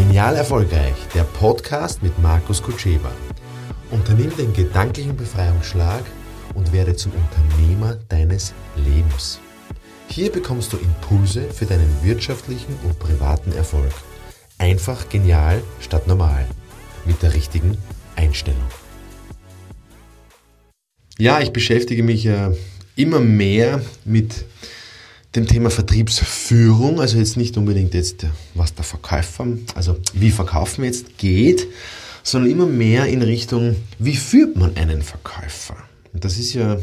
Genial Erfolgreich, der Podcast mit Markus Kutscheba. Unternimm den gedanklichen Befreiungsschlag und werde zum Unternehmer deines Lebens. Hier bekommst du Impulse für deinen wirtschaftlichen und privaten Erfolg. Einfach genial statt normal. Mit der richtigen Einstellung. Ja, ich beschäftige mich ja immer mehr mit dem Thema Vertriebsführung, also jetzt nicht unbedingt jetzt, was der Verkäufer, also wie verkaufen jetzt geht, sondern immer mehr in Richtung, wie führt man einen Verkäufer? Und das ist ja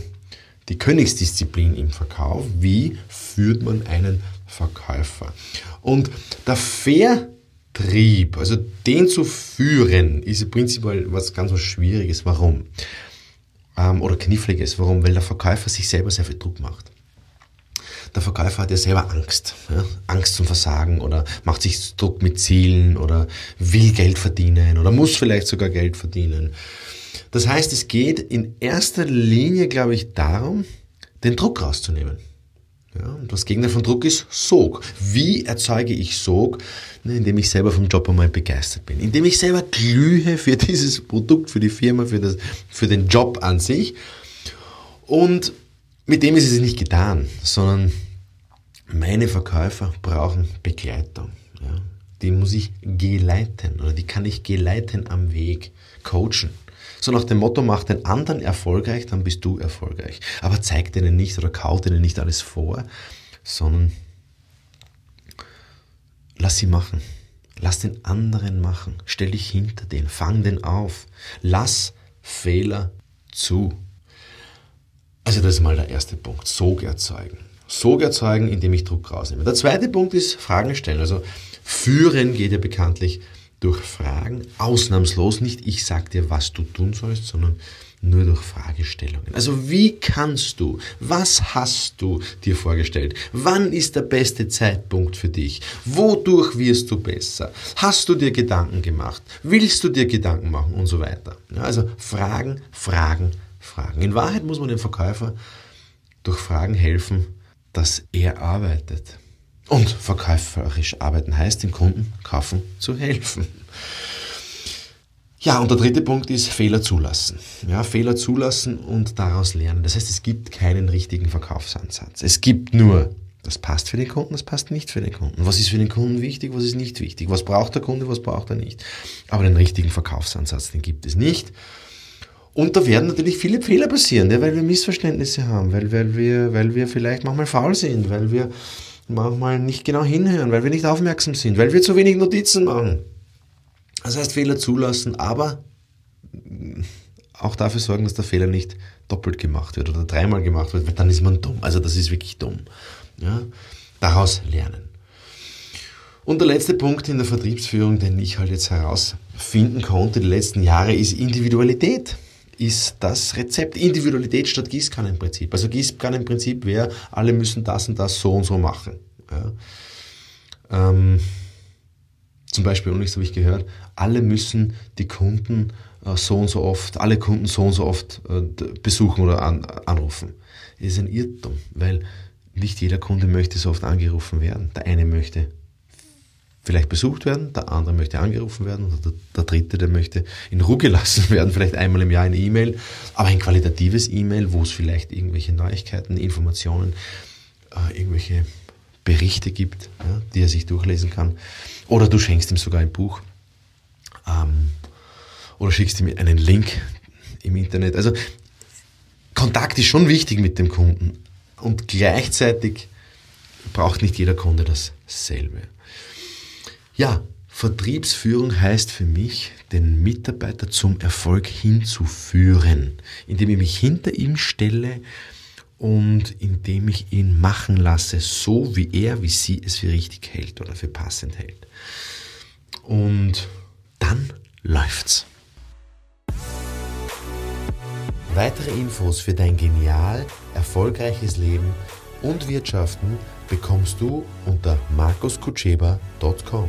die Königsdisziplin im Verkauf. Wie führt man einen Verkäufer? Und der Vertrieb, also den zu führen, ist prinzipiell was ganz was Schwieriges. Warum? Ähm, oder Kniffliges. Warum? Weil der Verkäufer sich selber sehr viel Druck macht der Verkäufer hat ja selber Angst. Ja? Angst zum Versagen oder macht sich Druck mit Zielen oder will Geld verdienen oder muss vielleicht sogar Geld verdienen. Das heißt, es geht in erster Linie, glaube ich, darum, den Druck rauszunehmen. Ja, und das Gegner von Druck ist Sog. Wie erzeuge ich Sog? Indem ich selber vom Job einmal begeistert bin. Indem ich selber glühe für dieses Produkt, für die Firma, für, das, für den Job an sich. Und mit dem ist es nicht getan, sondern meine Verkäufer brauchen Begleitung. Ja. Die muss ich geleiten oder die kann ich geleiten am Weg, coachen. So nach dem Motto, mach den anderen erfolgreich, dann bist du erfolgreich. Aber zeig denen nicht oder kaut denen nicht alles vor, sondern lass sie machen. Lass den anderen machen. Stell dich hinter den, fang den auf. Lass Fehler zu. Also das ist mal der erste Punkt. Sog erzeugen. Sog erzeugen, indem ich Druck rausnehme. Der zweite Punkt ist Fragen stellen. Also führen geht ja bekanntlich durch Fragen, ausnahmslos nicht ich sag dir, was du tun sollst, sondern nur durch Fragestellungen. Also wie kannst du, was hast du dir vorgestellt? Wann ist der beste Zeitpunkt für dich? Wodurch wirst du besser? Hast du dir Gedanken gemacht? Willst du dir Gedanken machen und so weiter? Also Fragen, Fragen, Fragen. In Wahrheit muss man dem Verkäufer durch Fragen helfen, dass er arbeitet. Und verkäuferisch arbeiten heißt, dem Kunden kaufen zu helfen. Ja, und der dritte Punkt ist Fehler zulassen. Ja, Fehler zulassen und daraus lernen. Das heißt, es gibt keinen richtigen Verkaufsansatz. Es gibt nur, das passt für den Kunden, das passt nicht für den Kunden. Was ist für den Kunden wichtig, was ist nicht wichtig? Was braucht der Kunde, was braucht er nicht? Aber den richtigen Verkaufsansatz, den gibt es nicht. Und da werden natürlich viele Fehler passieren, ja, weil wir Missverständnisse haben, weil, weil, wir, weil wir vielleicht manchmal faul sind, weil wir manchmal nicht genau hinhören, weil wir nicht aufmerksam sind, weil wir zu wenig Notizen machen. Das heißt, Fehler zulassen, aber auch dafür sorgen, dass der Fehler nicht doppelt gemacht wird oder dreimal gemacht wird, weil dann ist man dumm. Also das ist wirklich dumm. Ja? Daraus lernen. Und der letzte Punkt in der Vertriebsführung, den ich halt jetzt herausfinden konnte die letzten Jahre, ist Individualität ist das Rezept. Individualität statt Gießkannenprinzip. Also Gießkannenprinzip wäre, alle müssen das und das so und so machen. Ja. Ähm, zum Beispiel, und habe ich gehört, alle müssen die Kunden äh, so und so oft, alle Kunden so und so oft äh, besuchen oder an, anrufen. Das ist ein Irrtum, weil nicht jeder Kunde möchte so oft angerufen werden. Der eine möchte vielleicht besucht werden, der andere möchte angerufen werden der, der, dritte, der möchte in Ruhe gelassen werden, vielleicht einmal im Jahr eine E-Mail, aber ein qualitatives E-Mail, wo es vielleicht irgendwelche Neuigkeiten, Informationen, äh, irgendwelche Berichte gibt, ja, die er sich durchlesen kann. Oder du schenkst ihm sogar ein Buch ähm, oder schickst ihm einen Link im Internet. Also Kontakt ist schon wichtig mit dem Kunden und gleichzeitig braucht nicht jeder Kunde dasselbe. Ja, Vertriebsführung heißt für mich, den Mitarbeiter zum Erfolg hinzuführen, indem ich mich hinter ihm stelle und indem ich ihn machen lasse, so wie er, wie sie es für richtig hält oder für passend hält. Und dann läuft's. Weitere Infos für dein genial erfolgreiches Leben und Wirtschaften bekommst du unter markuskutscheba.com.